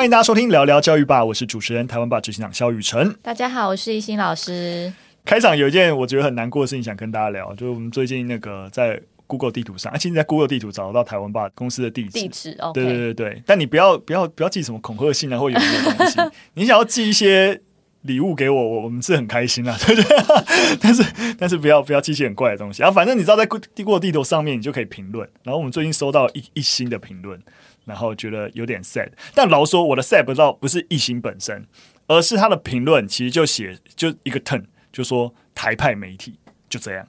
欢迎大家收听聊聊教育吧，我是主持人台湾吧执行长肖雨辰。大家好，我是一心老师。开场有一件我觉得很难过的事情想跟大家聊，就是我们最近那个在 Google 地图上，其实在 Google 地图找得到台湾吧公司的地址。地址哦，对对对对，但你不要不要不要寄什么恐吓信啊，或有什么东西，你想要寄一些。礼物给我，我我们是很开心啊，对不对？但是但是不要不要寄些很怪的东西啊。反正你知道，在 Google 地图上面，你就可以评论。然后我们最近收到一一星的评论，然后觉得有点 sad。但老实说，我的 sad 不到不是一星本身，而是他的评论其实就写就一个 turn，就说台派媒体就这样，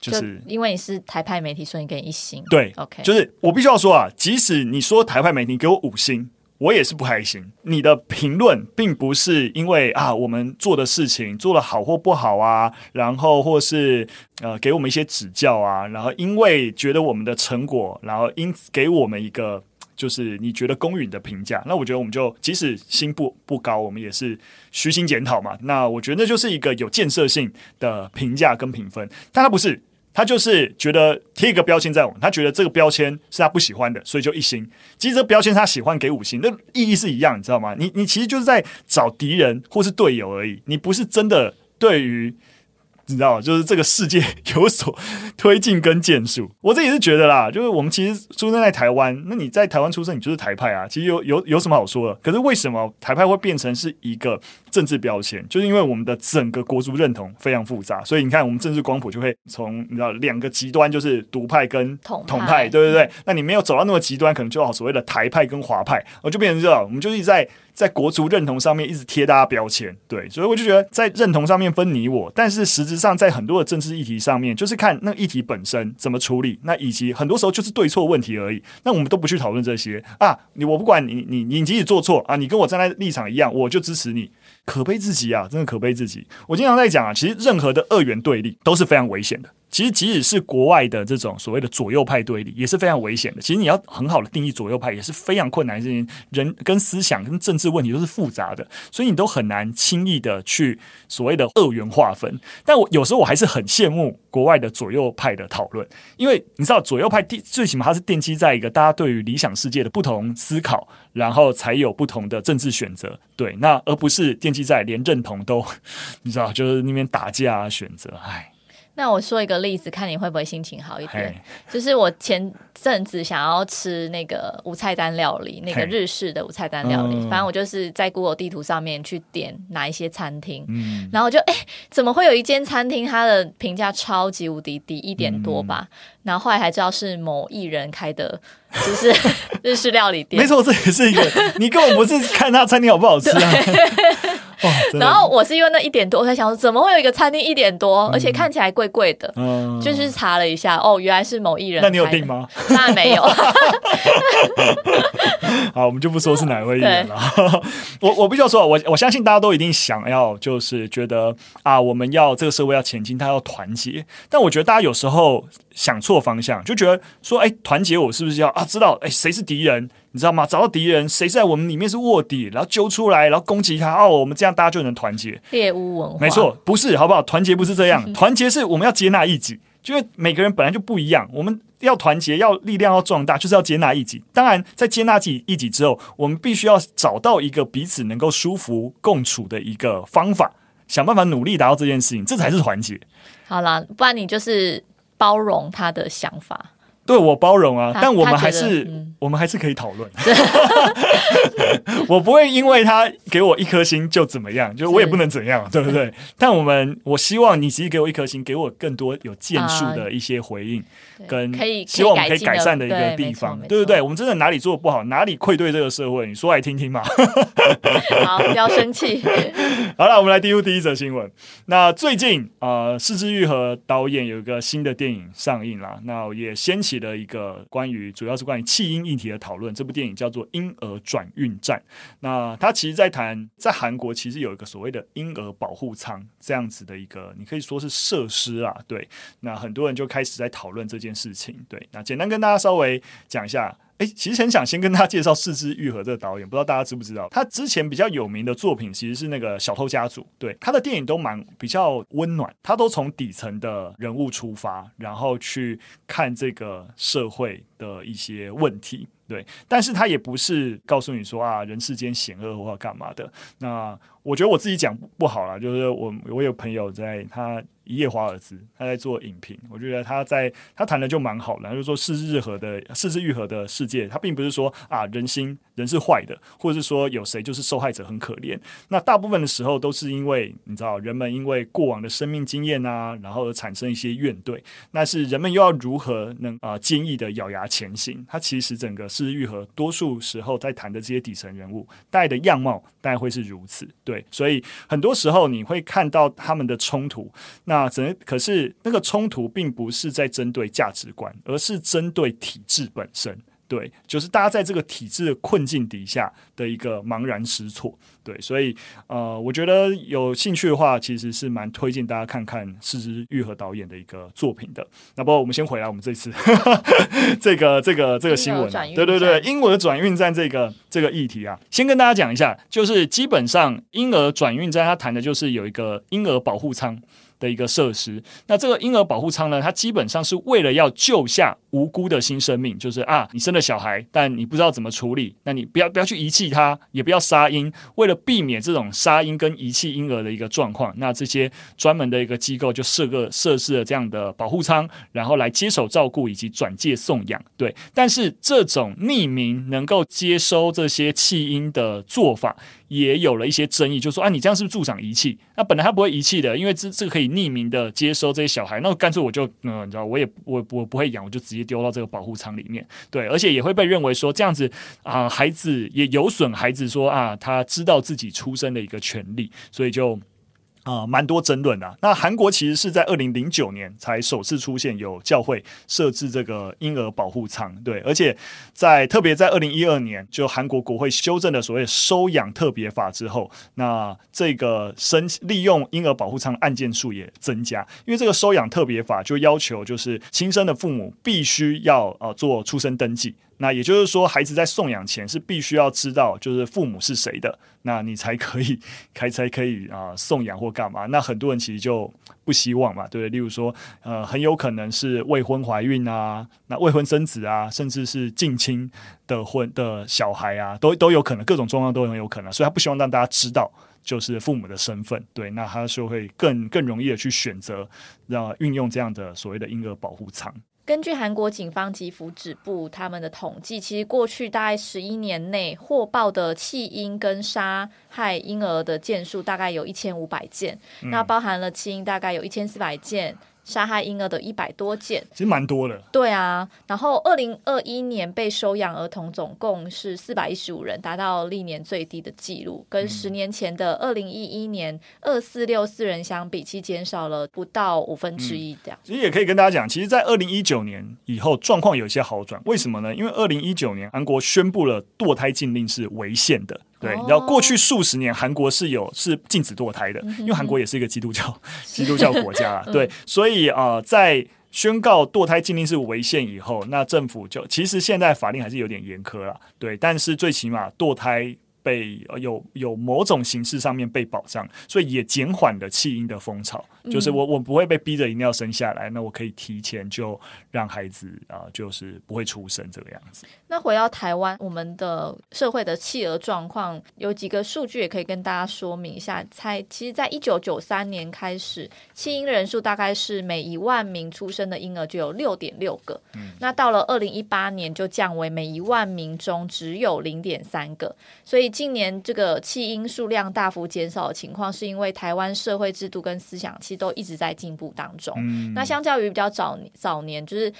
就是就因为你是台派媒体，所以你给你一星。对，OK，就是我必须要说啊，即使你说台派媒体给我五星。我也是不开心。你的评论并不是因为啊，我们做的事情做的好或不好啊，然后或是呃给我们一些指教啊，然后因为觉得我们的成果，然后因此给我们一个就是你觉得公允的评价。那我觉得我们就即使心不不高，我们也是虚心检讨嘛。那我觉得那就是一个有建设性的评价跟评分，但他不是。他就是觉得贴一个标签在我，他觉得这个标签是他不喜欢的，所以就一星。其实这标签他喜欢给五星，那意义是一样，你知道吗？你你其实就是在找敌人或是队友而已，你不是真的对于。你知道，就是这个世界有所推进跟建树。我自己是觉得啦，就是我们其实出生在台湾，那你在台湾出生，你就是台派啊。其实有有有什么好说的？可是为什么台派会变成是一个政治标签？就是因为我们的整个国族认同非常复杂，所以你看，我们政治光谱就会从你知道两个极端，就是独派跟统派，统派，对不对。那你没有走到那么极端，可能就好所谓的台派跟华派，我就变成这样，我们就是在。在国族认同上面一直贴大家标签，对，所以我就觉得在认同上面分你我，但是实质上在很多的政治议题上面，就是看那议题本身怎么处理，那以及很多时候就是对错问题而已。那我们都不去讨论这些啊，你我不管你你你即使做错啊，你跟我站在立场一样，我就支持你，可悲至极啊，真的可悲至极。我经常在讲啊，其实任何的二元对立都是非常危险的。其实，即使是国外的这种所谓的左右派对立，也是非常危险的。其实，你要很好的定义左右派，也是非常困难的事情。人跟思想跟政治问题都是复杂的，所以你都很难轻易的去所谓的二元划分。但我有时候我还是很羡慕国外的左右派的讨论，因为你知道，左右派最起码它是奠基在一个大家对于理想世界的不同思考，然后才有不同的政治选择。对，那而不是奠基在连认同都 你知道，就是那边打架，选择，唉。那我说一个例子，看你会不会心情好一点。就是我前阵子想要吃那个无菜单料理，那个日式的无菜单料理。反正我就是在 Google 地图上面去点哪一些餐厅，嗯、然后我就哎、欸，怎么会有一间餐厅它的评价超级无敌低，一点多吧？嗯、然后后来才知道是某艺人开的，就是 日式料理店。没错，这也是一个，你根本不是看他餐厅好不好吃啊。哦、然后我是因为那一点多，我才想说怎么会有一个餐厅一点多，嗯、而且看起来贵贵的，嗯、就是查了一下，哦，原来是某艺人。那你有订吗？当然没有。好，我们就不说是哪位艺人了。我我必须要说，我我相信大家都一定想要，就是觉得啊，我们要这个社会要前进，他要团结。但我觉得大家有时候想错方向，就觉得说，哎，团结我是不是要啊？知道哎，谁是敌人？你知道吗？找到敌人，谁在我们里面是卧底，然后揪出来，然后攻击他。哦，我们这样大家就能团结。猎巫文化，没错，不是，好不好？团结不是这样，团结是我们要接纳异己，就是每个人本来就不一样。我们要团结，要力量要壮大，就是要接纳异己。当然，在接纳自己异己之后，我们必须要找到一个彼此能够舒服共处的一个方法，想办法努力达到这件事情，这才是团结。好了，不然你就是包容他的想法。对，我包容啊，但我们还是、嗯、我们还是可以讨论。我不会因为他给我一颗星就怎么样，就我也不能怎样，对不对？但我们我希望你其实给我一颗星，给我更多有建树的一些回应，呃、跟可以希望我们可以改善的一个地方，对，对不对？我们真的哪里做的不好，哪里愧对这个社会，你说来听听嘛。好，不要生气。好了，我们来进入第一则新闻。那最近啊，是枝裕和导演有一个新的电影上映了，那我也掀起。起了一个关于主要是关于弃婴议题的讨论，这部电影叫做《婴儿转运站》。那他其实，在谈在韩国其实有一个所谓的婴儿保护舱这样子的一个，你可以说是设施啊。对，那很多人就开始在讨论这件事情。对，那简单跟大家稍微讲一下。诶，其实很想先跟大家介绍四之玉和这个导演，不知道大家知不知道？他之前比较有名的作品其实是那个《小偷家族》，对，他的电影都蛮比较温暖，他都从底层的人物出发，然后去看这个社会的一些问题。对，但是他也不是告诉你说啊，人世间险恶或干嘛的。那我觉得我自己讲不好啦，就是我我有朋友在他。一夜华尔兹，他在做影评，我觉得他在他谈的就蛮好的，就是说是日和的，是日愈合的世界，他并不是说啊人心人是坏的，或者是说有谁就是受害者很可怜。那大部分的时候都是因为你知道，人们因为过往的生命经验啊，然后而产生一些怨怼。那是人们又要如何能啊坚毅的咬牙前行？它其实整个是愈合多数时候在谈的这些底层人物，大概的样貌大概会是如此。对，所以很多时候你会看到他们的冲突。那只可是那个冲突并不是在针对价值观，而是针对体制本身。对，就是大家在这个体制的困境底下的一个茫然失措。对，所以呃，我觉得有兴趣的话，其实是蛮推荐大家看看是枝裕和导演的一个作品的。那不过我们先回来，我们这次 这个这个这个新闻，对对对，婴儿转运站这个这个议题啊，先跟大家讲一下，就是基本上婴儿转运站，它谈的就是有一个婴儿保护舱。的一个设施，那这个婴儿保护舱呢，它基本上是为了要救下无辜的新生命，就是啊，你生了小孩，但你不知道怎么处理，那你不要不要去遗弃它，也不要杀婴，为了避免这种杀婴跟遗弃婴儿的一个状况，那这些专门的一个机构就设个设置了这样的保护舱，然后来接手照顾以及转介送养。对，但是这种匿名能够接收这些弃婴的做法，也有了一些争议，就是说啊，你这样是不是助长遗弃？那本来他不会遗弃的，因为这这个可以匿名的接收这些小孩，那干脆我就嗯，你知道，我也我我不会养，我就直接丢到这个保护舱里面。对，而且也会被认为说这样子啊，孩子也有损孩子说啊，他知道自己出生的一个权利，所以就。啊，蛮、多争论的、啊。那韩国其实是在二零零九年才首次出现有教会设置这个婴儿保护舱，对，而且在特别在二零一二年，就韩国国会修正了所谓收养特别法之后，那这个申利用婴儿保护舱案件数也增加，因为这个收养特别法就要求就是亲生的父母必须要呃做出生登记。那也就是说，孩子在送养前是必须要知道，就是父母是谁的，那你才可以，才才可以啊、送养或干嘛。那很多人其实就不希望嘛，对，例如说，呃，很有可能是未婚怀孕啊，那未婚生子啊，甚至是近亲的婚的小孩啊，都都有可能，各种状况都很有可能。所以他不希望让大家知道，就是父母的身份，对，那他就会更更容易的去选择，让运用这样的所谓的婴儿保护舱。根据韩国警方及福祉部他们的统计，其实过去大概十一年内获报的弃婴跟杀害婴儿的件数大概有一千五百件，嗯、那包含了弃婴大概有一千四百件。杀害婴儿的一百多件，其实蛮多的。对啊，然后二零二一年被收养儿童总共是四百一十五人，达到历年最低的记录，跟十年前的二零一一年二四六四人相比，其减少了不到五分之一这样。其实也可以跟大家讲，其实，在二零一九年以后，状况有些好转。为什么呢？因为二零一九年韩国宣布了堕胎禁令是违宪的。对，然后过去数十年，韩国是有是禁止堕胎的，因为韩国也是一个基督教基督教国家，对，所以啊、呃，在宣告堕胎禁令是违宪以后，那政府就其实现在法令还是有点严苛了，对，但是最起码堕胎。被有有某种形式上面被保障，所以也减缓了弃婴的风潮。就是我我不会被逼着一定要生下来，那我可以提前就让孩子啊、呃，就是不会出生这个样子。那回到台湾，我们的社会的弃儿状况有几个数据也可以跟大家说明一下。才其实，在一九九三年开始，弃婴人数大概是每一万名出生的婴儿就有六点六个。嗯，那到了二零一八年就降为每一万名中只有零点三个，所以。近年这个弃婴数量大幅减少的情况，是因为台湾社会制度跟思想都一直在进步当中。嗯、那相较于比较早早年，就是。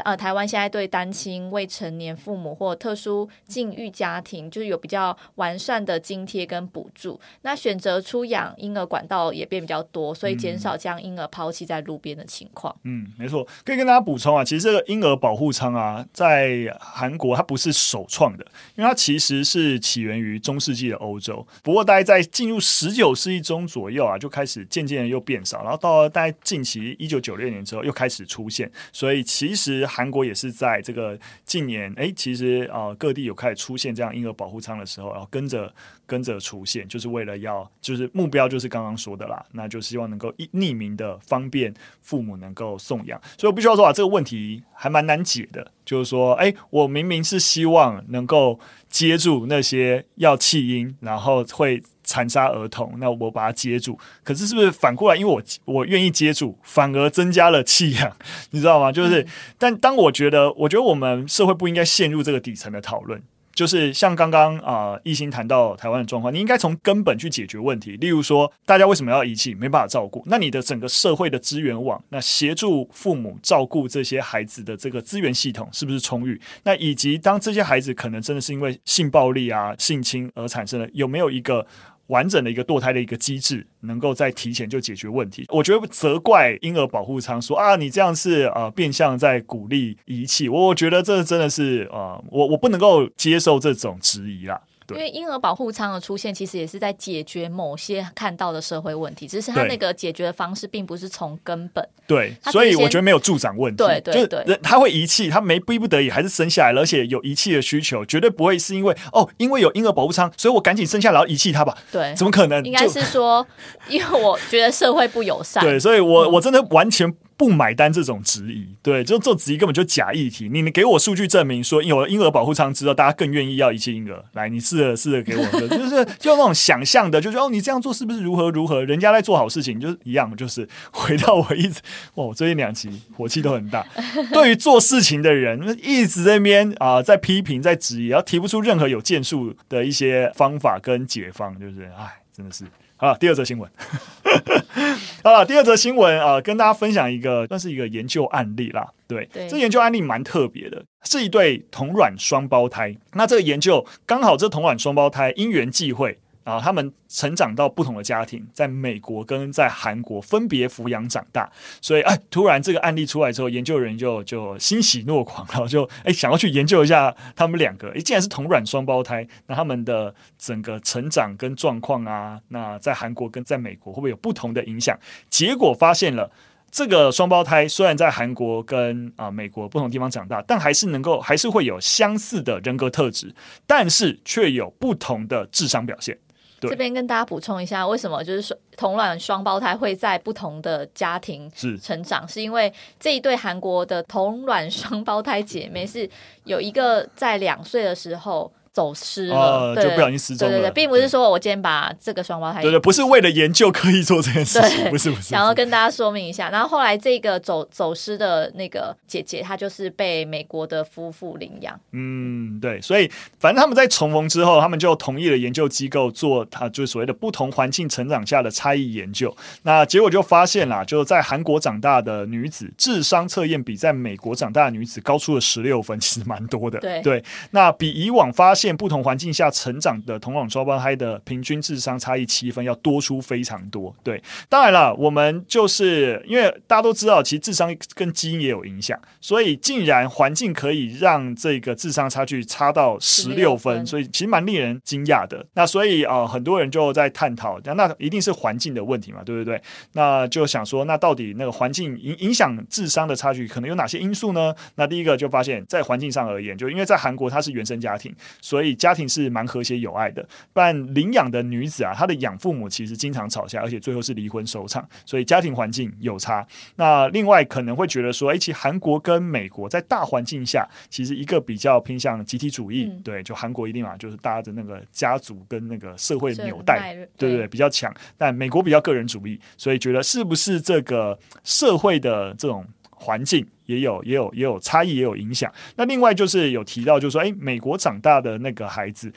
呃，台湾现在对单亲、未成年父母或特殊境遇家庭，就是有比较完善的津贴跟补助。那选择出养婴儿管道也变比较多，所以减少将婴儿抛弃在路边的情况。嗯，没错，可以跟大家补充啊，其实这个婴儿保护舱啊，在韩国它不是首创的，因为它其实是起源于中世纪的欧洲。不过大概在进入十九世纪中左右啊，就开始渐渐的又变少，然后到了大概近期一九九六年之后又开始出现。所以其实。韩国也是在这个近年，哎，其实啊、各地有开始出现这样婴儿保护舱的时候，然后跟着跟着出现，就是为了要，就是目标就是刚刚说的啦，那就希望能够匿名的方便父母能够送养。所以我必须要说啊，这个问题还蛮难解的，就是说，哎，我明明是希望能够接住那些要弃婴，然后会残杀儿童，那我把它接住，可是是不是反过来，因为我我愿意接住，反而增加了弃养，你知道吗？就是，嗯、但当我觉得，我觉得我们社会不应该陷入这个底层的讨论。就是像刚刚啊，一心谈到台湾的状况，你应该从根本去解决问题。例如说，大家为什么要遗弃？没办法照顾。那你的整个社会的资源网，那协助父母照顾这些孩子的这个资源系统是不是充裕？那以及当这些孩子可能真的是因为性暴力啊、性侵而产生的，有没有一个？完整的一个堕胎的一个机制，能够在提前就解决问题。我觉得责怪婴儿保护舱说啊，你这样是呃变相在鼓励遗弃，我我觉得这真的是呃，我我不能够接受这种质疑啦。因为婴儿保护舱的出现，其实也是在解决某些看到的社会问题，只是他那个解决的方式并不是从根本。对，所以我觉得没有助长问题。对对对，就是他会遗弃，他没逼不得已还是生下来了，而且有遗弃的需求，绝对不会是因为哦，因为有婴儿保护舱，所以我赶紧生下来然后遗弃他吧？对，怎么可能？应该是说，因为我觉得社会不友善。对，所以我我真的完全。不买单这种质疑，对，就这质疑根本就假议题。你们给我数据证明说有了婴儿保护舱之后，大家更愿意要遗弃婴儿。来，你试着试着给我，就是就那种想象的，就是哦，你这样做是不是如何如何？人家在做好事情，就是一样，就是 回到我一直哇，我最近两集火气都很大。对于做事情的人，一直在那边啊、在批评，在质疑，然后提不出任何有建树的一些方法跟解方，就是哎，真的是。好，第二则新闻。好了，第二则新闻啊、呃，跟大家分享一个，算是一个研究案例啦。对，对这研究案例蛮特别的，是一对同卵双胞胎。那这个研究刚好，这同卵双胞胎因缘际会。啊，他们成长到不同的家庭，在美国跟在韩国分别抚养长大，所以哎，突然这个案例出来之后，研究人就就欣喜若狂，然后就哎想要去研究一下他们两个，哎，竟然是同卵双胞胎，那他们的整个成长跟状况啊，那在韩国跟在美国会不会有不同的影响？结果发现了，这个双胞胎虽然在韩国跟啊美国不同地方长大，但还是能够还是会有相似的人格特质，但是却有不同的智商表现。这边跟大家补充一下，为什么就是说同卵双胞胎会在不同的家庭成长，是，是因为这一对韩国的同卵双胞胎姐妹是有一个在两岁的时候。走失了，就不小心失踪了。对对对，并不是说我今天把这个双胞胎，对对，不是为了研究刻意做这件事情，不是不是。想要跟大家说明一下，然后后来这个走走失的那个姐姐，她就是被美国的夫妇领养。嗯，对，所以反正他们在重逢之后，他们就同意了研究机构做他就是所谓的不同环境成长下的差异研究。那结果就发现啦，就在韩国长大的女子智商测验比在美国长大的女子高出了十六分，其实蛮多的。对对，那比以往发现。不同环境下成长的同卵双胞胎的平均智商差异七分，要多出非常多。对，当然了，我们就是因为大家都知道，其实智商跟基因也有影响，所以竟然环境可以让这个智商差距差到十六分，所以其实蛮令人惊讶的。那所以啊、呃，很多人就在探讨，那一定是环境的问题嘛，对不对？那就想说，那到底那个环境影影响智商的差距可能有哪些因素呢？那第一个就发现，在环境上而言，就因为在韩国它是原生家庭。所以家庭是蛮和谐友爱的，但领养的女子啊，她的养父母其实经常吵架，而且最后是离婚收场，所以家庭环境有差。那另外可能会觉得说，诶，其实韩国跟美国在大环境下，其实一个比较偏向集体主义，嗯、对，就韩国一定嘛，就是大家的那个家族跟那个社会纽带，对对对，比较强。但美国比较个人主义，所以觉得是不是这个社会的这种。环境也有也有也有差异，也有影响。那另外就是有提到，就是说，诶，美国长大的那个孩子，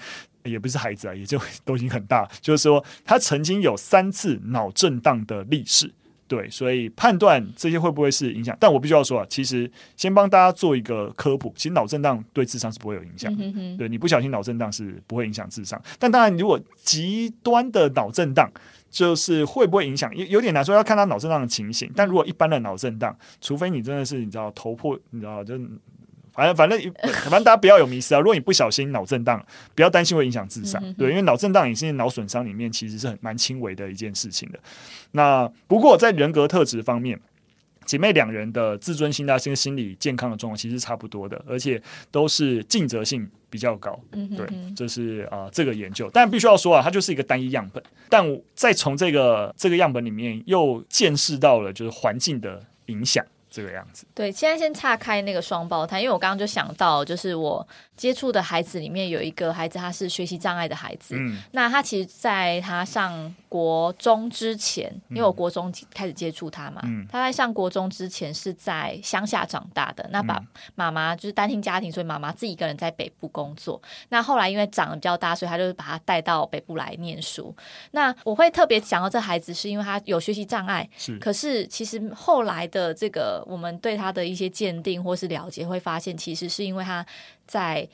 也不是孩子啊，也就 都已经很大。就是说，他曾经有三次脑震荡的历史，对，所以判断这些会不会是影响。但我必须要说啊，其实先帮大家做一个科普，其实脑震荡对智商是不会有影响的。嗯、哼对，你不小心脑震荡是不会影响智商。但当然，如果极端的脑震荡，就是会不会影响？有有点难说，要看他脑震荡的情形。但如果一般的脑震荡，除非你真的是你知道头破，你知道就反正反正反正大家不要有迷失啊。如果你不小心脑震荡，不要担心会影响智商。对，因为脑震荡也是脑损伤里面其实是很蛮轻微的一件事情的。那不过在人格特质方面。姐妹两人的自尊心、大心心理健康的状况其实差不多的，而且都是尽责性比较高。嗯哼哼，对，这是啊、呃、这个研究。但必须要说啊，它就是一个单一样本，但再从这个这个样本里面又见识到了就是环境的影响。这个样子，对，现在先岔开那个双胞胎，因为我刚刚就想到，就是我接触的孩子里面有一个孩子，他是学习障碍的孩子。嗯，那他其实在他上国中之前，因为我国中开始接触他嘛，嗯，他在上国中之前是在乡下长大的，那爸妈妈就是单亲家庭，所以妈妈自己一个人在北部工作。那后来因为长得比较大，所以他就把他带到北部来念书。那我会特别讲到这孩子，是因为他有学习障碍，是，可是其实后来的这个。我们对他的一些鉴定或是了解，会发现其实是因为他在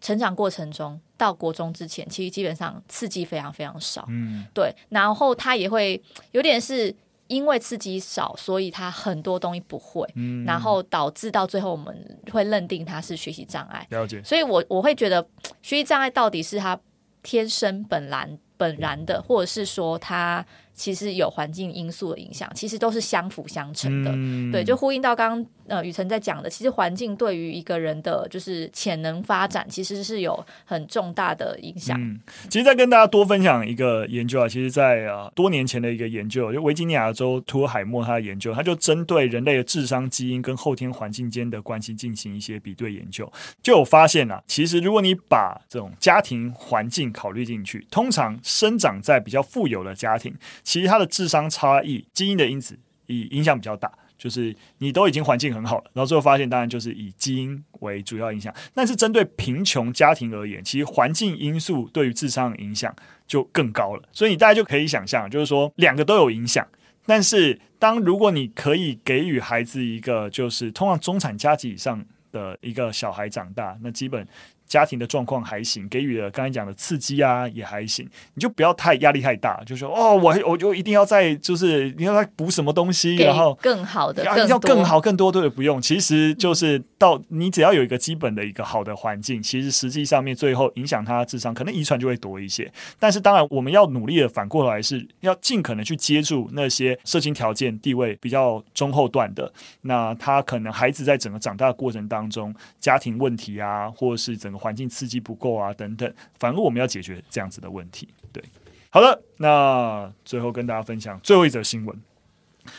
成长过程中到国中之前，其实基本上刺激非常非常少。嗯，对。然后他也会有点是因为刺激少，所以他很多东西不会。嗯，然后导致到最后我们会认定他是学习障碍。了解。所以我我会觉得学习障碍到底是他天生本然本然的，或者是说他。其实有环境因素的影响，其实都是相辅相成的。嗯、对，就呼应到刚刚呃雨辰在讲的，其实环境对于一个人的就是潜能发展，其实是有很重大的影响。嗯，其实再跟大家多分享一个研究啊，其实在啊多年前的一个研究，就维吉尼亚州图尔海默他的研究，他就针对人类的智商基因跟后天环境间的关系进行一些比对研究，就有发现啊，其实如果你把这种家庭环境考虑进去，通常生长在比较富有的家庭。其实他的智商差异、基因的因子以影响比较大，就是你都已经环境很好了，然后最后发现当然就是以基因为主要影响。但是针对贫穷家庭而言，其实环境因素对于智商的影响就更高了。所以你大家就可以想象，就是说两个都有影响。但是当如果你可以给予孩子一个就是通常中产家庭以上的一个小孩长大，那基本。家庭的状况还行，给予了刚才讲的刺激啊也还行，你就不要太压力太大，就说哦，我我就一定要在就是你要再补什么东西，然后更好的，要要更好更多对，不用，其实就是到你只要有一个基本的一个好的环境，其实实际上面最后影响他的智商，可能遗传就会多一些。但是当然我们要努力的反过来是要尽可能去接触那些社经条件地位比较中后段的，那他可能孩子在整个长大的过程当中，家庭问题啊，或者是整个。环境刺激不够啊，等等，反而我们要解决这样子的问题。对，好的，那最后跟大家分享最后一则新闻。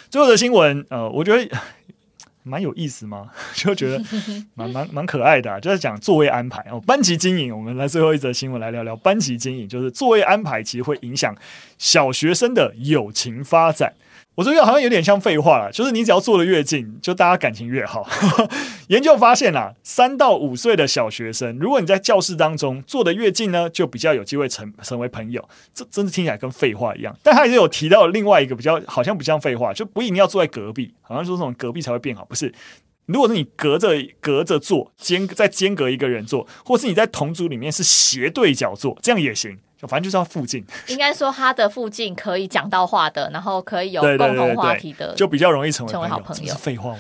最后的新闻，呃，我觉得蛮有意思嘛，就觉得蛮蛮蛮可爱的，就是讲座位安排哦，班级经营。我们来最后一则新闻来聊聊班级经营，就是座位安排其实会影响小学生的友情发展。我觉得好像有点像废话了，就是你只要坐得越近，就大家感情越好。研究发现啊，三到五岁的小学生，如果你在教室当中坐得越近呢，就比较有机会成成为朋友。这真的听起来跟废话一样，但他也有提到另外一个比较好像不像废话，就不一定要坐在隔壁，好像说这种隔壁才会变好，不是？如果是你隔着隔着坐，间再间隔一个人坐，或是你在同组里面是斜对角坐，这样也行。就反正就是要附近，应该说他的附近可以讲到话的，然后可以有共同话题的，就比较容易成为成为好朋友。废话嘛，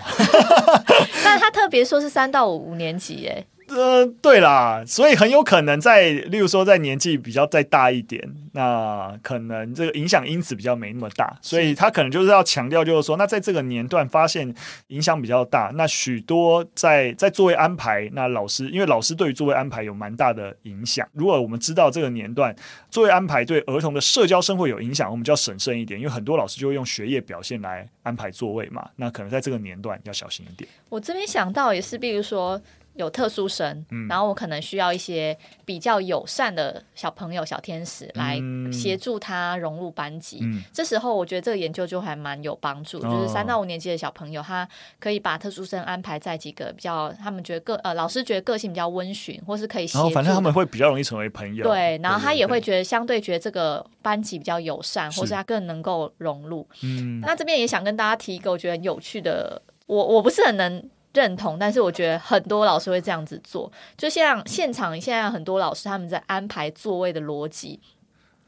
但他特别说是三到五年级，诶。呃，对啦，所以很有可能在，例如说在年纪比较再大一点，那可能这个影响因子比较没那么大，所以他可能就是要强调，就是说，那在这个年段发现影响比较大，那许多在在座位安排，那老师因为老师对于座位安排有蛮大的影响，如果我们知道这个年段座位安排对儿童的社交生活有影响，我们就要审慎一点，因为很多老师就会用学业表现来安排座位嘛，那可能在这个年段要小心一点。我这边想到也是，比如说。有特殊生，嗯、然后我可能需要一些比较友善的小朋友、小天使来协助他融入班级。嗯、这时候，我觉得这个研究就还蛮有帮助。嗯、就是三到五年级的小朋友，他可以把特殊生安排在几个比较他们觉得个呃老师觉得个性比较温驯，或是可以协助。反正他们会比较容易成为朋友。对，然后他也会觉得相对觉得这个班级比较友善，是或是他更能够融入。嗯，那这边也想跟大家提一个我觉得很有趣的，我我不是很能。认同，但是我觉得很多老师会这样子做，就像现场现在很多老师他们在安排座位的逻辑，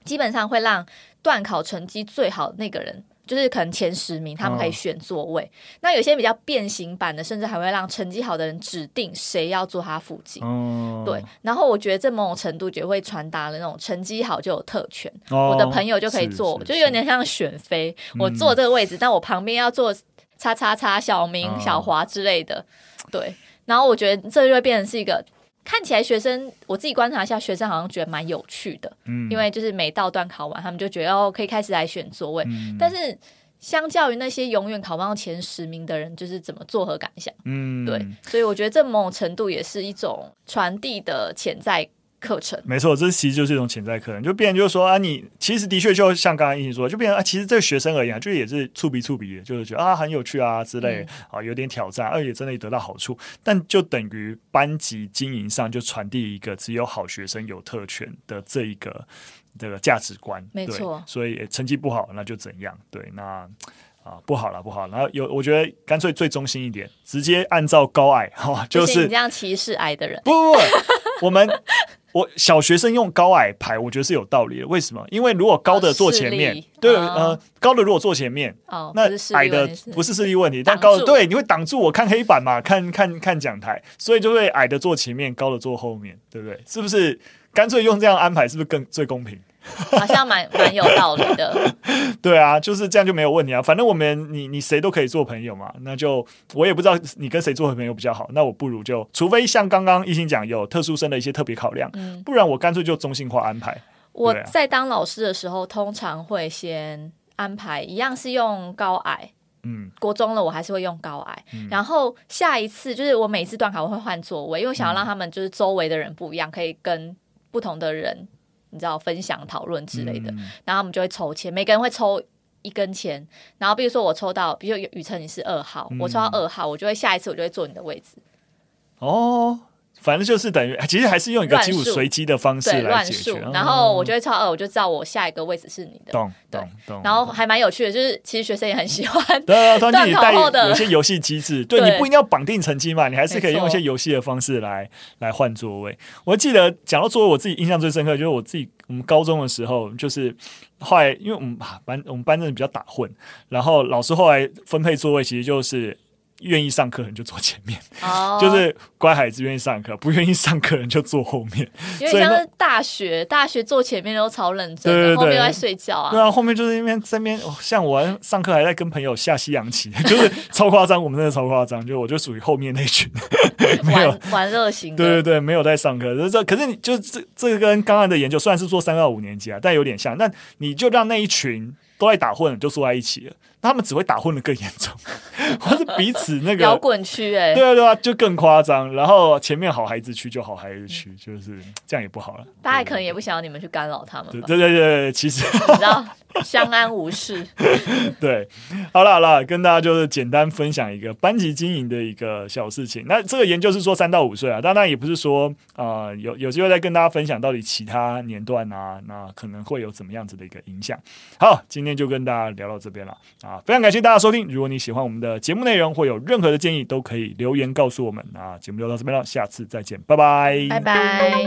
基本上会让段考成绩最好的那个人，就是可能前十名，他们可以选座位。哦、那有些比较变形版的，甚至还会让成绩好的人指定谁要坐他附近。哦、对，然后我觉得这某种程度就会传达了那种成绩好就有特权，哦、我的朋友就可以坐，就有点像选妃，我坐这个位置，嗯、但我旁边要坐。叉叉叉小明、嗯、小华之类的，对。然后我觉得这就会变成是一个看起来学生，我自己观察一下，学生好像觉得蛮有趣的，嗯，因为就是每到段考完，他们就觉得哦，可以开始来选座位，嗯、但是。相较于那些永远考不到前十名的人，就是怎么作何感想？嗯，对，所以我觉得这某种程度也是一种传递的潜在课程。没错，这其实就是一种潜在课程，就变成就是说啊，你其实的确就像刚刚一起说，就变成啊，其实这个学生而言，啊就也是触鼻触鼻的，就是觉得啊很有趣啊之类、嗯、啊，有点挑战，而且真的得到好处，但就等于班级经营上就传递一个只有好学生有特权的这一个。这个价值观没错，所以成绩不好那就怎样？对，那啊不好了不好了，然后有我觉得干脆最中心一点，直接按照高矮哈，就是你这样歧视矮的人。不不不，我们我小学生用高矮排，我觉得是有道理的。为什么？因为如果高的坐前面，对呃，高的如果坐前面，哦，那矮的不是视力问题，但高的对你会挡住我看黑板嘛，看看看讲台，所以就会矮的坐前面，高的坐后面，对不对？是不是？干脆用这样安排，是不是更最公平？好像蛮蛮有道理的。对啊，就是这样就没有问题啊。反正我们你你谁都可以做朋友嘛。那就我也不知道你跟谁做朋友比较好。那我不如就，除非像刚刚一心讲有特殊生的一些特别考量，嗯，不然我干脆就中性化安排。我在当老师的时候，通常会先安排一样是用高矮。嗯，国中了我还是会用高矮，嗯，然后下一次就是我每次段考我会换座位，因为我想要让他们就是周围的人不一样，可以跟不同的人你知道分享讨论之类的，嗯，然后我们就会抽签，每个人会抽一根签，然后比如说我抽到，比如雨辰你是二号，嗯，我抽到二号，我就会下一次我就会坐你的位置。哦。反正就是等于，其实还是用一个几乎随机的方式来解决。然后我就会超二，我就知道我下一个位置是你的。懂懂懂。然后还蛮有趣的，就是其实学生也很喜欢。对啊，团体 带有些游戏机制，对，你不一定要绑定成绩嘛，你还是可以用一些游戏的方式来来换座位。我记得讲到座位，我自己印象最深刻就是我自己，我们高中的时候，就是后来因为我们班我们班真的比较打混，然后老师后来分配座位，其实就是。愿意上课人就坐前面，oh. 就是乖孩子愿意上课，不愿意上课人就坐后面。因为像是大学，大学坐前面都超认真，对对对，后面都在睡觉啊。对啊，后面就是那边在那边，像我上课还在跟朋友下西洋棋，就是超夸张。我们真的超夸张，就我就属于后面那群，没有玩玩乐型。对对对，没有在上课。这可是你就这这个跟刚刚的研究，虽然是做三到五年级啊，但有点像。那你就让那一群都在打混，就坐在一起了。那他们只会打混的更严重，或是彼此那个摇滚区哎，对啊对啊，就更夸张。然后前面好孩子区就好孩子区，就是这样也不好了。大家可能也不想要你们去干扰他们。对对对对，其实你知道相安无事。对，好了好了，跟大家就是简单分享一个班级经营的一个小事情。那这个研究是说三到五岁啊，当然也不是说啊、呃、有有机会再跟大家分享到底其他年段啊，那可能会有怎么样子的一个影响。好，今天就跟大家聊到这边了。啊，非常感谢大家收听。如果你喜欢我们的节目内容或有任何的建议都可以留言告诉我们。那节目就到这边了下次再见拜拜。拜拜。